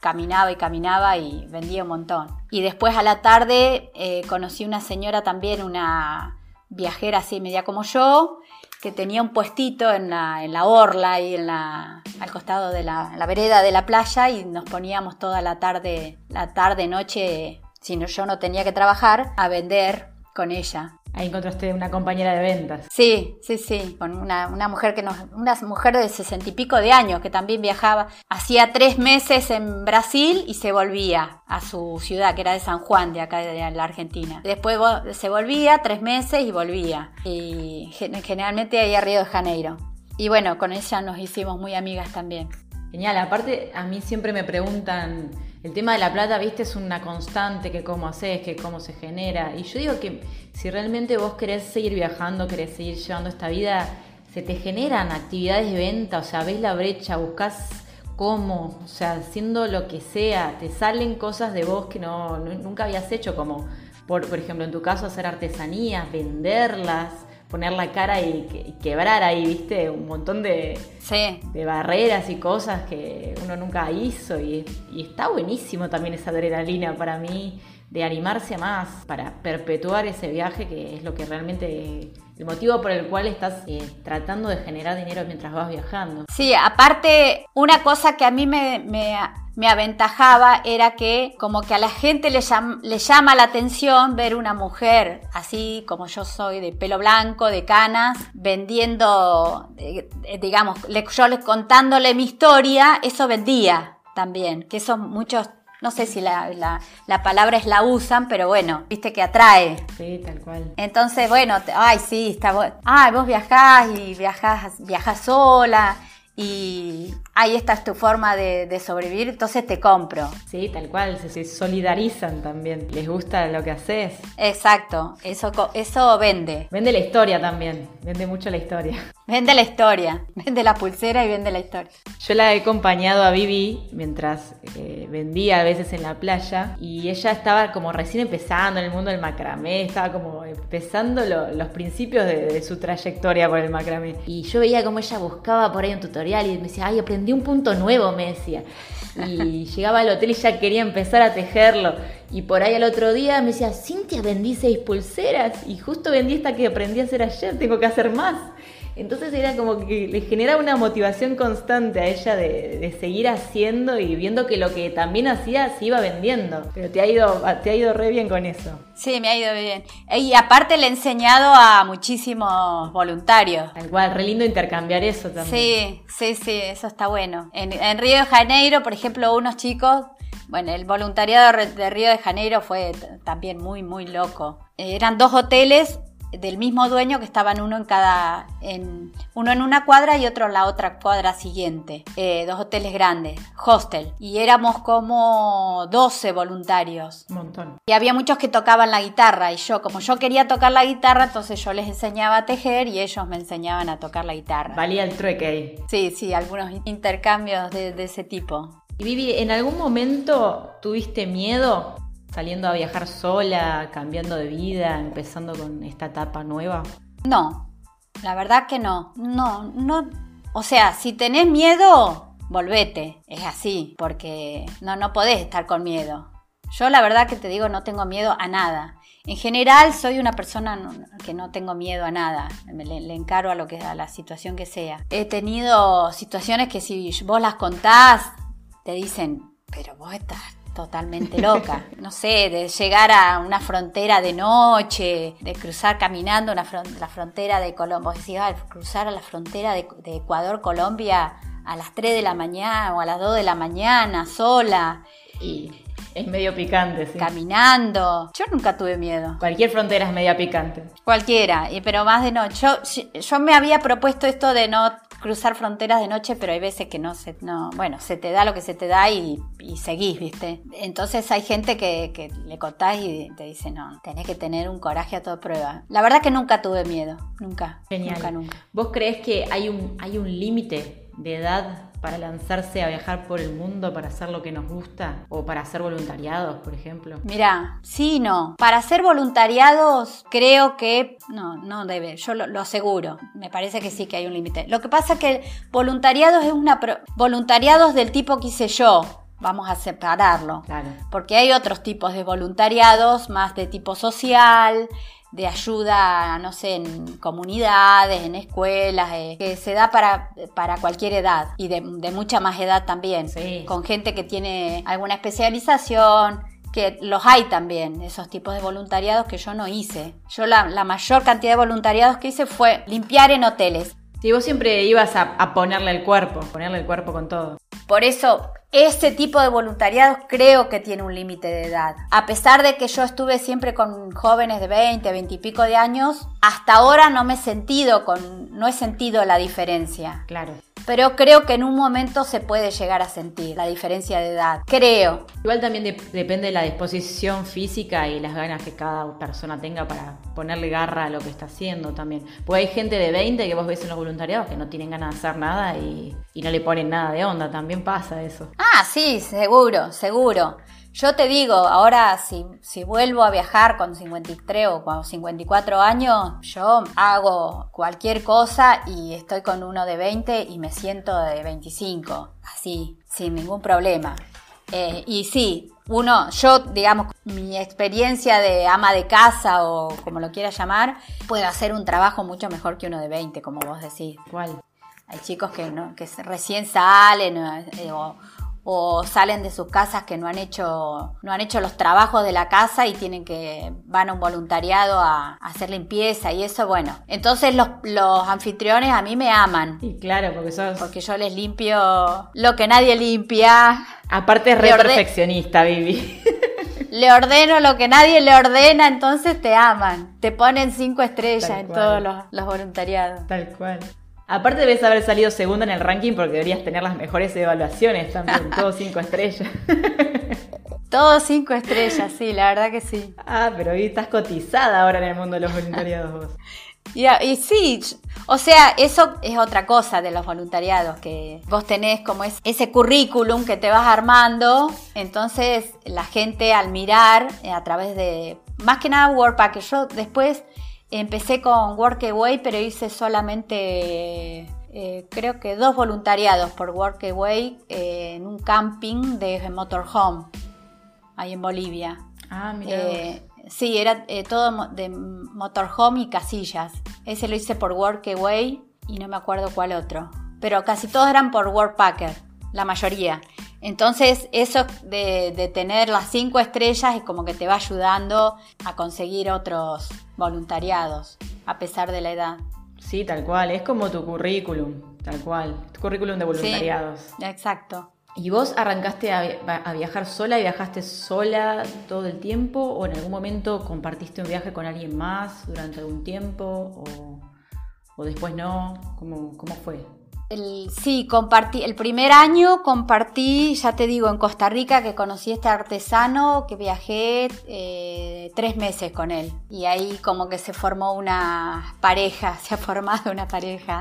caminaba y caminaba y vendía un montón. Y después a la tarde eh, conocí una señora también, una viajera así media como yo, que tenía un puestito en la, en la orla y en la, al costado de la, la, vereda de la playa y nos poníamos toda la tarde, la tarde, noche, si no, yo no tenía que trabajar, a vender con ella. Ahí encontraste una compañera de ventas. Sí, sí, sí, con una, mujer que nos, una mujer de sesenta y pico de años que también viajaba. Hacía tres meses en Brasil y se volvía a su ciudad, que era de San Juan, de acá de la Argentina. Después se volvía tres meses y volvía. Y generalmente ahí a Río de Janeiro. Y bueno, con ella nos hicimos muy amigas también. Genial, aparte a mí siempre me preguntan el tema de la plata, viste, es una constante, que cómo haces, que cómo se genera. Y yo digo que si realmente vos querés seguir viajando, querés seguir llevando esta vida, se te generan actividades de venta, o sea, ves la brecha, buscas cómo, o sea, haciendo lo que sea, te salen cosas de vos que no, nunca habías hecho, como por, por ejemplo en tu caso hacer artesanías, venderlas poner la cara y, quebrar ahí, viste, un montón de, de barreras y cosas que uno nunca hizo y, y, está buenísimo también esa adrenalina para mí de animarse más para perpetuar ese viaje que es lo que realmente el motivo por el cual estás eh, tratando de generar dinero mientras vas viajando. Sí, aparte, una cosa que a mí me, me, aventajaba era que como que a la gente le, le llama la atención ver una mujer así como yo soy, de pelo blanco, de canas, vendiendo, eh, digamos, yo les contándole mi historia, eso vendía también, que eso muchos no sé si la, la, palabra es la usan, pero bueno, viste que atrae. Sí, tal cual. Entonces, bueno, ay, sí, está. Ay, vos viajás y viajás, viajás sola y ahí esta es tu forma de, sobrevivir, entonces te compro. Sí, tal cual, se, solidarizan también, les gusta lo que haces. Exacto, eso, eso vende. Vende la historia también, vende mucho la historia. Vende la historia, vende la pulsera y vende la historia. Yo la he acompañado a Vivi mientras eh, vendía a veces en la playa y ella estaba como recién empezando en el mundo del macramé, estaba como empezando los principios de, de su trayectoria por el macramé. Y yo veía como ella buscaba por ahí un tutorial y me decía, ay, aprendí un punto nuevo, me decía. Y llegaba al hotel y ya quería empezar a tejerlo. Y por ahí al otro día me decía, Cintia, vendí seis pulseras y justo vendí esta que aprendí a hacer ayer, tengo que hacer más. Entonces era como que le generaba una motivación constante a ella de, seguir haciendo y viendo que lo que también hacía se iba vendiendo. Pero te ha ido, te ha ido re bien con eso. Sí, me ha ido bien. Y aparte le he enseñado a muchísimos voluntarios. Tal cual, re lindo intercambiar eso también. Sí, sí, sí, eso está bueno. En, en Río de Janeiro, por ejemplo, unos chicos bueno, el voluntariado de Río de Janeiro fue también muy, muy loco. Eran dos hoteles del mismo dueño que estaban uno en cada, en, uno en una cuadra y otro en la otra cuadra siguiente. Eh, dos hoteles grandes, hostel. Y éramos como 12 voluntarios. Un montón. Y había muchos que tocaban la guitarra y yo, como yo quería tocar la guitarra, entonces yo les enseñaba a tejer y ellos me enseñaban a tocar la guitarra. Valía el trueque ahí. Sí, sí, algunos intercambios de, de ese tipo. Y Vivi, ¿en algún momento tuviste miedo saliendo a viajar sola, cambiando de vida, empezando con esta etapa nueva? No, la verdad que no. No, no. O sea, si tenés miedo, volvete. Es así, porque no, no podés estar con miedo. Yo la verdad que te digo, no tengo miedo a nada. En general soy una persona que no tengo miedo a nada, le, le, encaro a lo que a la situación que sea. He tenido situaciones que si vos las contás te dicen, pero vos estás totalmente loca. No sé, de llegar a una frontera de noche, de cruzar caminando una la frontera de Colombia, cruzar a la frontera de, de Ecuador-Colombia a las 3 de la mañana o a las 2 de la mañana, sola. Y es medio picante, sí. Caminando. Yo nunca tuve miedo. Cualquier frontera es media picante. Cualquiera, pero más de noche. Yo, yo me había propuesto esto de no cruzar fronteras de noche, pero hay veces que no se, no, bueno, se te da lo que se te da y, seguís, ¿viste? Entonces hay gente que, que, le contás y te dice, no, tenés que tener un coraje a toda prueba. La verdad que nunca tuve miedo, nunca. Genial. Nunca, nunca. ¿Vos crees que hay un, hay un límite de edad para lanzarse a viajar por el mundo, para hacer lo que nos gusta o para hacer voluntariados, por ejemplo? Mira, sí, no. Para hacer voluntariados creo que no, no debe, yo lo, aseguro. Me parece que sí que hay un límite. Lo que pasa es que voluntariados es una voluntariados del tipo que hice yo, vamos a separarlo. Claro. Porque hay otros tipos de voluntariados, más de tipo social, de ayuda, no sé, en comunidades, en escuelas, eh, que se da para, para cualquier edad y de, mucha más edad también, con gente que tiene alguna especialización, que los hay también, esos tipos de voluntariados que yo no hice. Yo la, mayor cantidad de voluntariados que hice fue limpiar en hoteles. Sí, vos siempre ibas a, a ponerle el cuerpo, ponerle el cuerpo con todo. Por eso ese tipo de voluntariado creo que tiene un límite de edad. A pesar de que yo estuve siempre con jóvenes de 20, 20 y pico de años, hasta ahora no me he sentido con, no he sentido la diferencia. Claro pero creo que en un momento se puede llegar a sentir la diferencia de edad. Creo. Igual también depende de la disposición física y las ganas que cada persona tenga para ponerle garra a lo que está haciendo también. Porque hay gente de 20 que vos ves en los voluntariados que no tienen ganas de hacer nada y, y no le ponen nada de onda. También pasa eso. Ah, sí, seguro, seguro. Yo te digo, ahora si, si vuelvo a viajar con 53 o con 54 años, yo hago cualquier cosa y estoy con uno de 20 y me siento de 25, así, sin ningún problema. Eh, y sí, uno, yo, digamos, mi experiencia de ama de casa o como lo quieras llamar, puedo hacer un trabajo mucho mejor que uno de 20, como vos decís. ¿Cuál? Hay chicos que, ¿no? que recién salen eh, o, o salen de sus casas que no han hecho no han hecho los trabajos de la casa y tienen que van a un voluntariado a, hacer limpieza y eso bueno. Entonces los, los, anfitriones a mí me aman. Y claro porque sos porque yo les limpio lo que nadie limpia. Aparte es re perfeccionista Vivi. Le ordeno lo que nadie le ordena entonces te aman. Te ponen cinco estrellas en todos los, los voluntariados. Tal cual Aparte debes haber salido segunda en el ranking porque deberías tener las mejores evaluaciones también, todos cinco estrellas. Todos cinco estrellas, sí, la verdad que sí. Ah, pero hoy estás cotizada ahora en el mundo de los voluntariados vos. y sí, o sea, eso es otra cosa de los voluntariados, que vos tenés como es, ese currículum que te vas armando, entonces la gente al mirar eh, a través de, más que nada Workpack, yo después Empecé con Workaway, pero hice solamente, eh, creo que dos voluntariados por Workaway eh, en un camping de motorhome, ahí en Bolivia. Ah, mira. Eh, sí, era todo de motorhome y casillas. Ese lo hice por Workaway y no me acuerdo cuál otro. Pero casi todos eran por Workpacker, la mayoría. Entonces, eso de, tener las cinco estrellas es como que te va ayudando a conseguir otros voluntariados, a pesar de la edad. Sí, tal cual, es como tu currículum, tal cual, tu currículum de voluntariados. Sí, exacto. ¿Y vos arrancaste a, viajar sola y viajaste sola todo el tiempo? ¿O en algún momento compartiste un viaje con alguien más durante algún tiempo? ¿O, después no? ¿Cómo, cómo fue? Sí, compartí, el primer año compartí, ya te digo, en Costa Rica que conocí a este artesano, que viajé eh, tres meses con él. Y ahí como que se formó una pareja, se ha formado una pareja.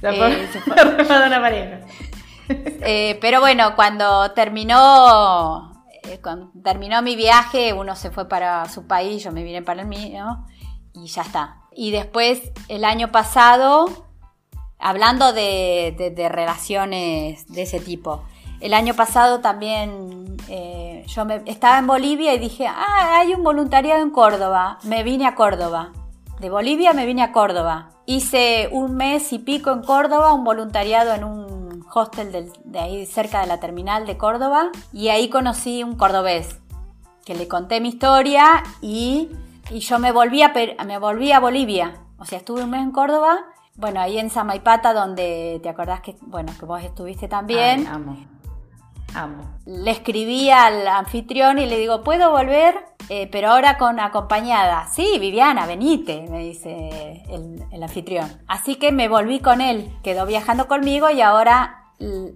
Se ha, eh, formado una pareja. Eh, pero bueno, cuando terminó, cuando terminó mi viaje, uno se fue para su país, yo me vine para el mío y ya está. Y después, el año pasado, hablando de, relaciones de ese tipo. El año pasado también eh, yo me, estaba en Bolivia y dije, ah, hay un voluntariado en Córdoba. Me vine a Córdoba. De Bolivia me vine a Córdoba. Hice un mes y pico en Córdoba, un voluntariado en un hostel de ahí cerca de la terminal de Córdoba y ahí conocí un cordobés que le conté mi historia y, yo me volví, a, me volví a Bolivia. O sea, estuve un mes en Córdoba, bueno, ahí en Samaipata donde te acordás que, bueno, que vos estuviste también. amo. Amo. Le escribí al anfitrión y le digo, ¿puedo volver? Eh, pero ahora con acompañada. Sí, Viviana, venite, me dice el, anfitrión. Así que me volví con él, quedó viajando conmigo y ahora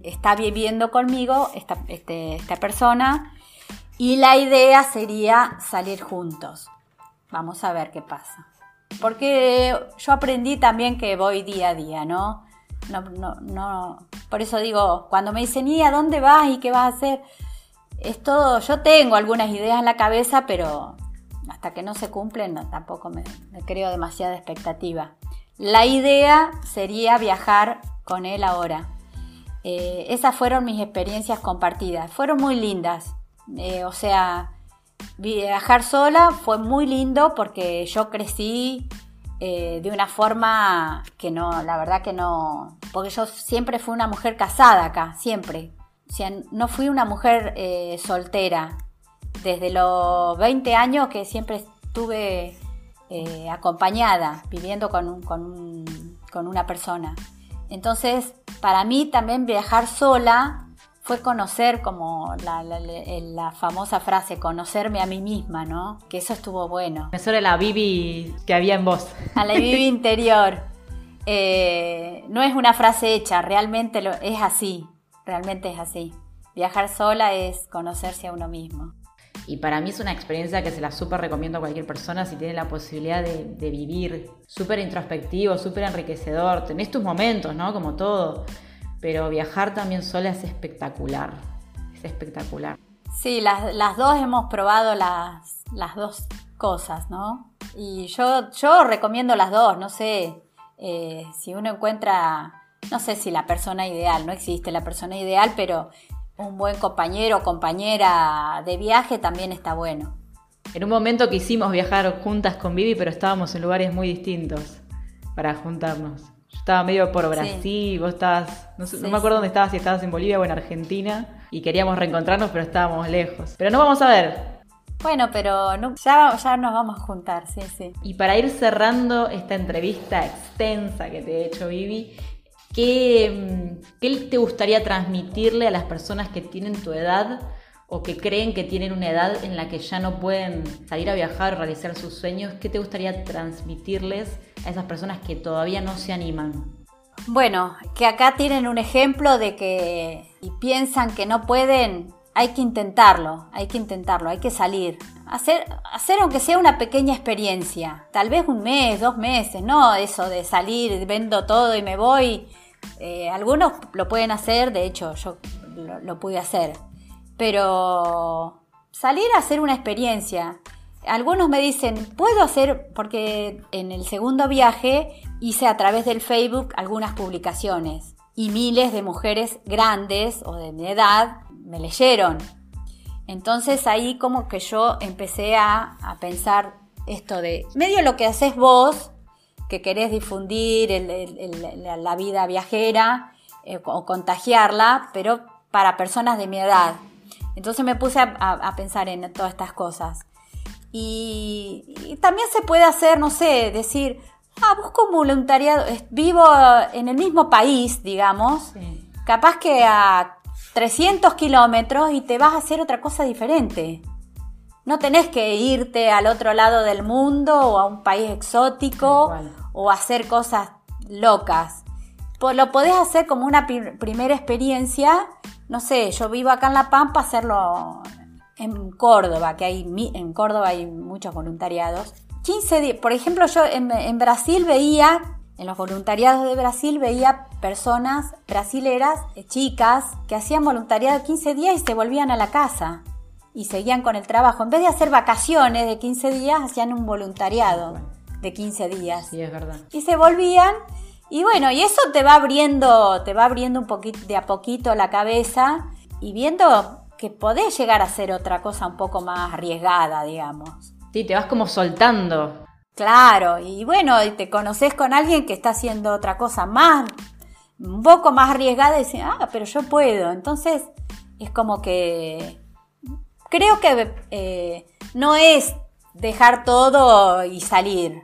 está viviendo conmigo esta, este, esta persona y la idea sería salir juntos. Vamos a ver qué pasa. Porque yo aprendí también que voy día a día, ¿no? No, no, no. Por eso digo, cuando me dicen, ¿y a dónde vas y qué vas a hacer? Es todo, yo tengo algunas ideas en la cabeza, pero hasta que no se cumplen tampoco me, creo demasiada expectativa. La idea sería viajar con él ahora. Eh, esas fueron mis experiencias compartidas. Fueron muy lindas. Eh, o sea, viajar sola fue muy lindo porque yo crecí eh, de una forma que no, la verdad que no, porque yo siempre fui una mujer casada acá, siempre. O no fui una mujer eh, soltera. Desde los 20 años que siempre estuve acompañada, viviendo con, con una persona. Entonces, para mí también viajar sola fue conocer como la, famosa frase, conocerme a mí misma, ¿no? Que eso estuvo bueno. Eso era la Bibi que había en vos. A la Bibi interior. Eh, no es una frase hecha, realmente lo, es así, realmente es así. Viajar sola es conocerse a uno mismo. Y para mí es una experiencia que se la súper recomiendo a cualquier persona si tiene la posibilidad de, de vivir. Súper introspectivo, súper enriquecedor. Tenés tus momentos, ¿no? Como todo pero viajar también sola es espectacular, es espectacular. Sí, las, dos hemos probado las, las, dos cosas, ¿no? Y yo, yo recomiendo las dos, no sé, eh, si uno encuentra, no sé si la persona ideal, no existe la persona ideal, pero un buen compañero o compañera de viaje también está bueno. En un momento quisimos viajar juntas con Vivi, pero estábamos en lugares muy distintos para juntarnos estaba medio por Brasil, vos estabas, no, me acuerdo dónde estabas, si estabas en Bolivia o en Argentina, y queríamos reencontrarnos, pero estábamos lejos. Pero no vamos a ver. Bueno, pero ya, ya nos vamos a juntar, sí, sí. Y para ir cerrando esta entrevista extensa que te he hecho, Vivi, ¿qué, ¿qué te gustaría transmitirle a las personas que tienen tu edad o que creen que tienen una edad en la que ya no pueden salir a viajar o realizar sus sueños? ¿Qué te gustaría transmitirles a esas personas que todavía no se animan? Bueno, que acá tienen un ejemplo de que y piensan que no pueden, hay que intentarlo, hay que intentarlo, hay que salir. Hacer, hacer aunque sea una pequeña experiencia, tal vez un mes, dos meses, no eso de salir, vendo todo y me voy. Eh, algunos lo pueden hacer, de hecho yo lo pude hacer, pero salir a hacer una experiencia, algunos me dicen, puedo hacer, porque en el segundo viaje hice a través del Facebook algunas publicaciones y miles de mujeres grandes o de mi edad me leyeron. Entonces ahí como que yo empecé a, pensar esto de, medio lo que haces vos, que querés difundir la vida viajera eh, o contagiarla, pero para personas de mi edad. Entonces me puse a pensar en todas estas cosas. Y, también se puede hacer, no sé, decir, ah, busco voluntariado, vivo en el mismo país, digamos, capaz que a 300 kilómetros y te vas a hacer otra cosa diferente. No tenés que irte al otro lado del mundo o a un país exótico o hacer cosas locas. Lo podés hacer como una primera experiencia. No sé, yo vivo acá en La Pampa, hacerlo en Córdoba, que hay en Córdoba hay muchos voluntariados. 15 días, por ejemplo, yo en, Brasil veía, en los voluntariados de Brasil veía personas brasileras, eh, chicas, que hacían voluntariado 15 días y se volvían a la casa y seguían con el trabajo. En vez de hacer vacaciones de 15 días, hacían un voluntariado de 15 días. Sí, es verdad. Y se volvían y bueno, y eso te va abriendo, te va abriendo un poquito de a poquito la cabeza y viendo que podés llegar a hacer otra cosa un poco más arriesgada, digamos. Sí, te vas como soltando. Claro, y bueno, te conoces con alguien que está haciendo otra cosa más, un poco más arriesgada y decir, ah, pero yo puedo. Entonces es como que creo que eh, no es dejar todo y salir.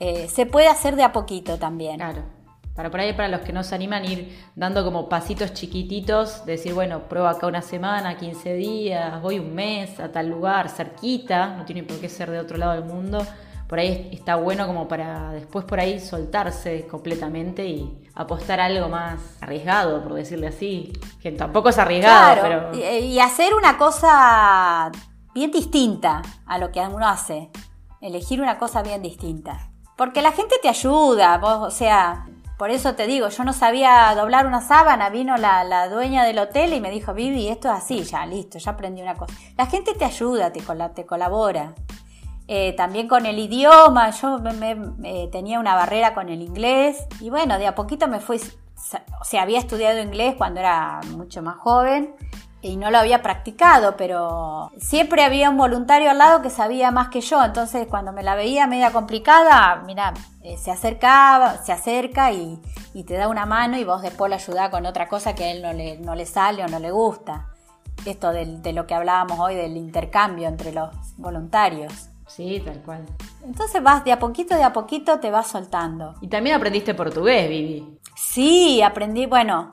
Eh, se puede hacer de a poquito también. Claro. Para por ahí, para los que no se animan, ir dando como pasitos chiquititos, decir, bueno, pruebo acá una semana, 15 días, voy un mes a tal lugar, cerquita, no tiene por qué ser de otro lado del mundo. Por ahí está bueno como para después por ahí soltarse completamente y apostar algo más arriesgado, por decirle así. Que tampoco es arriesgado, pero. Y hacer una cosa bien distinta a lo que uno hace. Elegir una cosa bien distinta. Porque la gente te ayuda, vos, o sea, por eso te digo, yo no sabía doblar una sábana, vino la, dueña del hotel y me dijo, Vivi, esto es así, ya, listo, ya aprendí una cosa. La gente te ayuda, te, te colabora. Eh, también con el idioma, yo me, tenía una barrera con el inglés y bueno, de a poquito me fui, o sea, había estudiado inglés cuando era mucho más joven y no lo había practicado, pero siempre había un voluntario al lado que sabía más que yo, entonces cuando me la veía media complicada, mira, eh, se acercaba, se acerca y, te da una mano y vos después le ayudás con otra cosa que a él no le, no le sale o no le gusta. Esto de, lo que hablábamos hoy del intercambio entre los voluntarios. Sí, tal cual. Entonces vas de a poquito, de a poquito te vas soltando. Y también aprendiste portugués, Vivi. Sí, aprendí, bueno,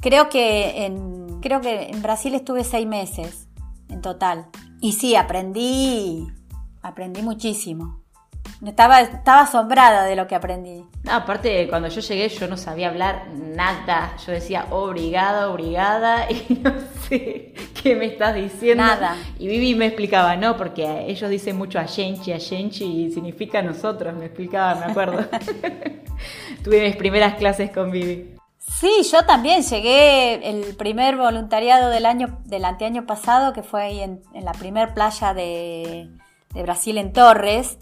creo que en, creo que en Brasil estuve seis meses en total. Y sí, aprendí, aprendí muchísimo. Estaba, estaba asombrada de lo que aprendí. aparte, cuando yo llegué yo no sabía hablar nada. Yo decía obrigada, obrigada y no sé qué me estás diciendo. Nada. Y Vivi me explicaba, no, porque ellos dicen mucho a Ayenchi y significa nosotros, me explicaba, me acuerdo. Tuve mis primeras clases con Vivi. Sí, yo también llegué el primer voluntariado del año del anteaño pasado, que fue ahí en, la primer playa de, Brasil en Torres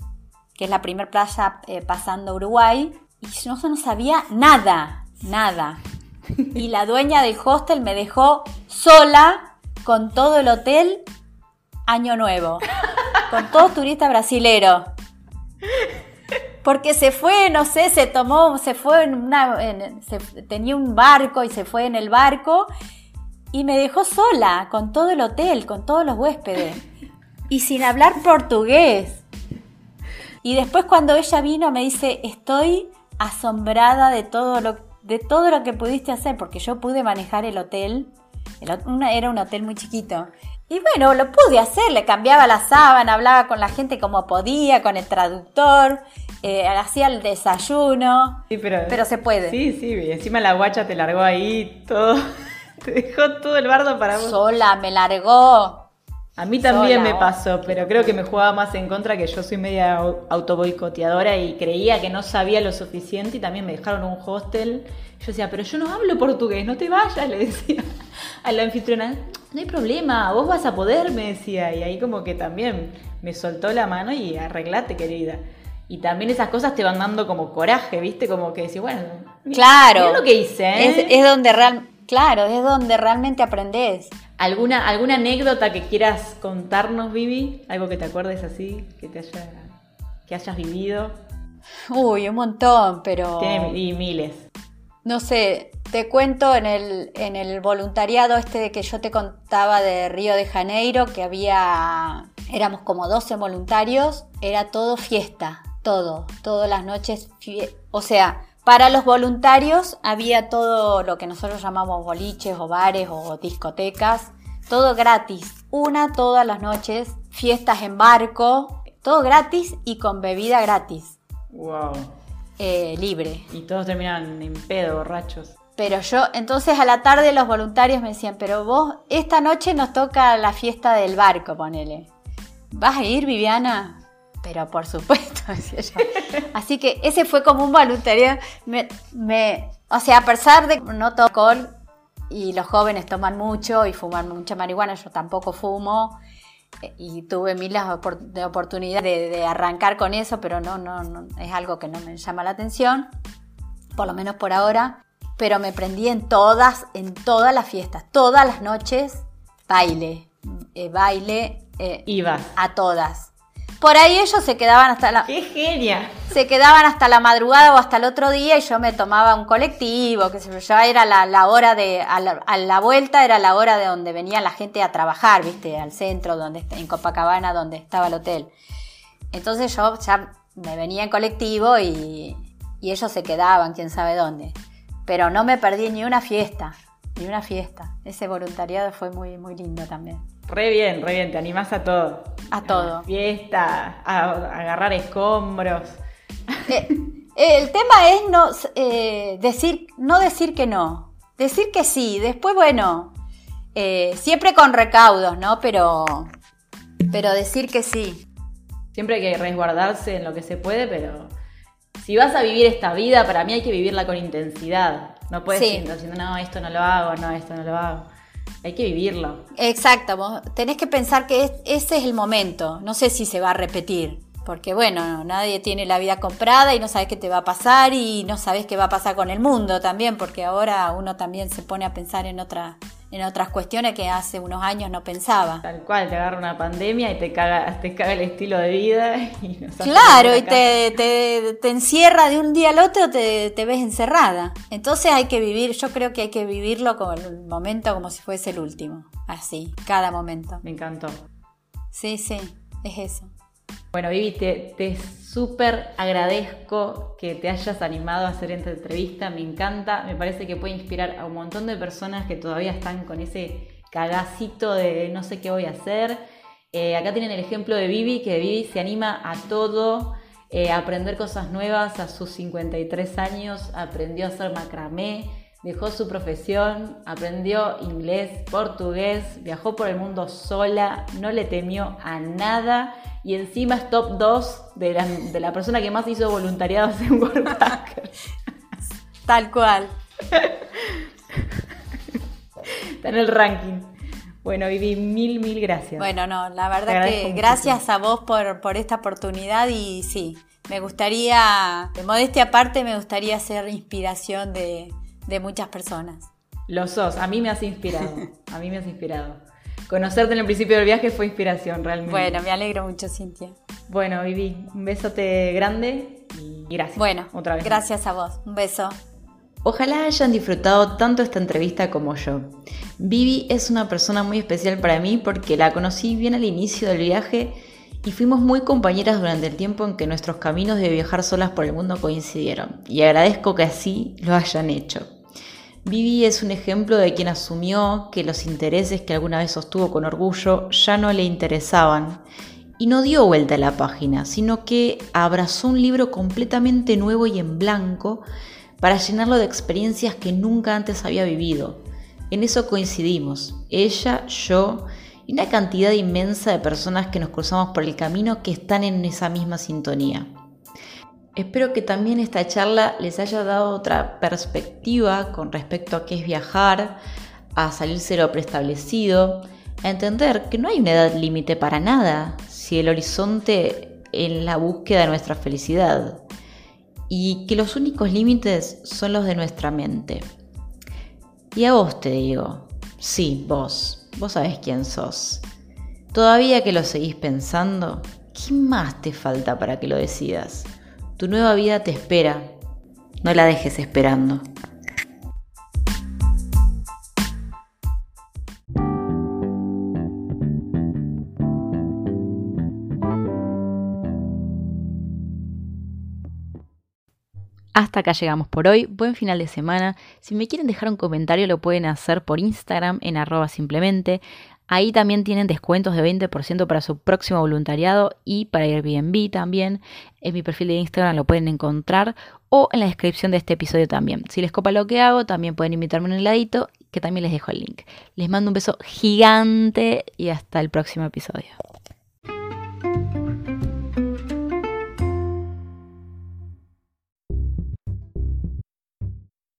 que es la primera playa eh, pasando Uruguay, y yo no sabía nada, nada. Y la dueña del hostel me dejó sola con todo el hotel Año Nuevo, con todo turista brasilero. Porque se fue, no sé, se tomó, se fue en una, tenía un barco y se fue en el barco y me dejó sola con todo el hotel, con todos los huéspedes y sin hablar portugués. Y después cuando ella vino me dice, estoy asombrada de todo lo, de todo lo que pudiste hacer, porque yo pude manejar el hotel, era un hotel muy chiquito. Y bueno, lo pude hacer, le cambiaba la sábana, hablaba con la gente como podía, con el traductor, eh, hacía el desayuno, sí, pero, pero se puede. Sí, sí, encima la guacha te largó ahí todo, te dejó todo el bardo para vos. Sola, me largó, a mí también me pasó, pero creo que me jugaba más en contra que yo soy media autoboicoteadora y creía que no sabía lo suficiente y también me dejaron un hostel. Yo decía, pero yo no hablo portugués, no te vayas, le decía a la anfitriona. No hay problema, vos vas a poder, me decía. Y ahí como que también me soltó la mano y arreglate, querida. Y también esas cosas te van dando como coraje, ¿viste? Como que decís, bueno, claro, lo que hice. ¿eh? Es, donde real, claro, es donde realmente aprendes. ¿Alguna, ¿Alguna anécdota que quieras contarnos, Vivi? Algo que te acuerdes así, que te haya, que hayas vivido. Uy, un montón, pero. Tiene y miles. No sé, te cuento en el, en el voluntariado este que yo te contaba de Río de Janeiro, que había. éramos como 12 voluntarios, era todo fiesta, todo, todas las noches. O sea, para los voluntarios había todo lo que nosotros llamamos boliches o bares o discotecas, todo gratis, una todas las noches, fiestas en barco, todo gratis y con bebida gratis. Wow. Eh, libre. Y todos terminan en pedo, borrachos. Pero yo, entonces a la tarde los voluntarios me decían, pero vos, esta noche nos toca la fiesta del barco, ponele. ¿Vas a ir, Viviana? Pero por supuesto, decía yo. Así que ese fue como un voluntariado. Me, me, o sea, a pesar de que no toco alcohol y los jóvenes toman mucho y fuman mucha marihuana, yo tampoco fumo eh, y tuve miles de oportunidades de, arrancar con eso, pero no, no, no, es algo que no me llama la atención, por lo menos por ahora. Pero me prendí en todas, en todas las fiestas, todas las noches, baile, eh, baile. Eh, Iba. A todas Por ahí ellos se quedaban hasta la... ¡Qué genia! Se quedaban hasta la madrugada o hasta el otro día y yo me tomaba un colectivo, que se ya era la, hora de... A la, vuelta era la hora de donde venía la gente a trabajar, viste, al centro, donde en Copacabana, donde estaba el hotel. Entonces yo ya me venía en colectivo y, y ellos se quedaban, quién sabe dónde. Pero no me perdí ni una fiesta, ni una fiesta. Ese voluntariado fue muy, muy lindo también. Re bien, re bien, te animás a todo. A todo. fiesta, a, agarrar escombros. Eh, el tema es no, eh, decir, no decir que no, decir que sí. Después, bueno, eh, siempre con recaudos, ¿no? Pero, pero decir que sí. Siempre hay que resguardarse en lo que se puede, pero si vas a vivir esta vida, para mí hay que vivirla con intensidad. No puedes ir diciendo, no, esto no lo hago, no, esto no lo hago. Hay que vivirlo. Exacto, vos tenés que pensar que ese es el momento. No sé si se va a repetir. Porque bueno, nadie tiene la vida comprada y no sabes qué te va a pasar y no sabes qué va a pasar con el mundo también, porque ahora uno también se pone a pensar en otra, en otras cuestiones que hace unos años no pensaba. Tal cual, te agarra una pandemia y te caga, te caga el estilo de vida. Y claro, y te, te, encierra de un día al otro, te, te, ves encerrada. Entonces hay que vivir, yo creo que hay que vivirlo como el momento como si fuese el último. Así, cada momento. Me encantó. Sí, sí, es eso. Bueno, Vivi, te, te súper agradezco que te hayas animado a hacer esta entrevista, me encanta, me parece que puede inspirar a un montón de personas que todavía están con ese cagacito de no sé qué voy a hacer. Eh, acá tienen el ejemplo de Vivi, que Vivi se anima a todo, eh, a aprender cosas nuevas a sus 53 años, aprendió a hacer macramé, dejó su profesión, aprendió inglés, portugués, viajó por el mundo sola, no le temió a nada y encima es top 2 de la, persona que más hizo voluntariado en World Tal cual. Está en el ranking. Bueno, Vivi, mil, mil gracias. Bueno, no, la verdad que gracias a vos por, por esta oportunidad y sí, me gustaría, de modestia aparte, me gustaría ser inspiración de, de muchas personas. Lo sos, a mí me has inspirado, a mí me has inspirado. Conocerte en el principio del viaje fue inspiración realmente. Bueno, me alegro mucho, Cintia. Bueno, Vivi, un besote grande y gracias. Bueno, otra vez. Gracias a vos. Un beso. Ojalá hayan disfrutado tanto esta entrevista como yo. Vivi es una persona muy especial para mí porque la conocí bien al inicio del viaje y fuimos muy compañeras durante el tiempo en que nuestros caminos de viajar solas por el mundo coincidieron. Y agradezco que así lo hayan hecho. Vivi es un ejemplo de quien asumió que los intereses que alguna vez sostuvo con orgullo ya no le interesaban y no dio vuelta a la página, sino que abrazó un libro completamente nuevo y en blanco para llenarlo de experiencias que nunca antes había vivido. En eso coincidimos, ella, yo y una cantidad inmensa de personas que nos cruzamos por el camino que están en esa misma sintonía. Espero que también esta charla les haya dado otra perspectiva con respecto a qué es viajar, a salirse lo preestablecido, a entender que no hay una edad límite para nada si el horizonte en la búsqueda de nuestra felicidad y que los únicos límites son los de nuestra mente. Y a vos te digo, sí, vos, vos sabés quién sos. Todavía que lo seguís pensando, ¿qué más te falta para que lo decidas? Tu nueva vida te espera. No la dejes esperando. Hasta acá llegamos por hoy. Buen final de semana. Si me quieren dejar un comentario lo pueden hacer por Instagram en arroba simplemente. Ahí también tienen descuentos de 20% para su próximo voluntariado y para Airbnb también. En mi perfil de Instagram lo pueden encontrar o en la descripción de este episodio también. Si les copa lo que hago, también pueden invitarme en el ladito que también les dejo el link. Les mando un beso gigante y hasta el próximo episodio.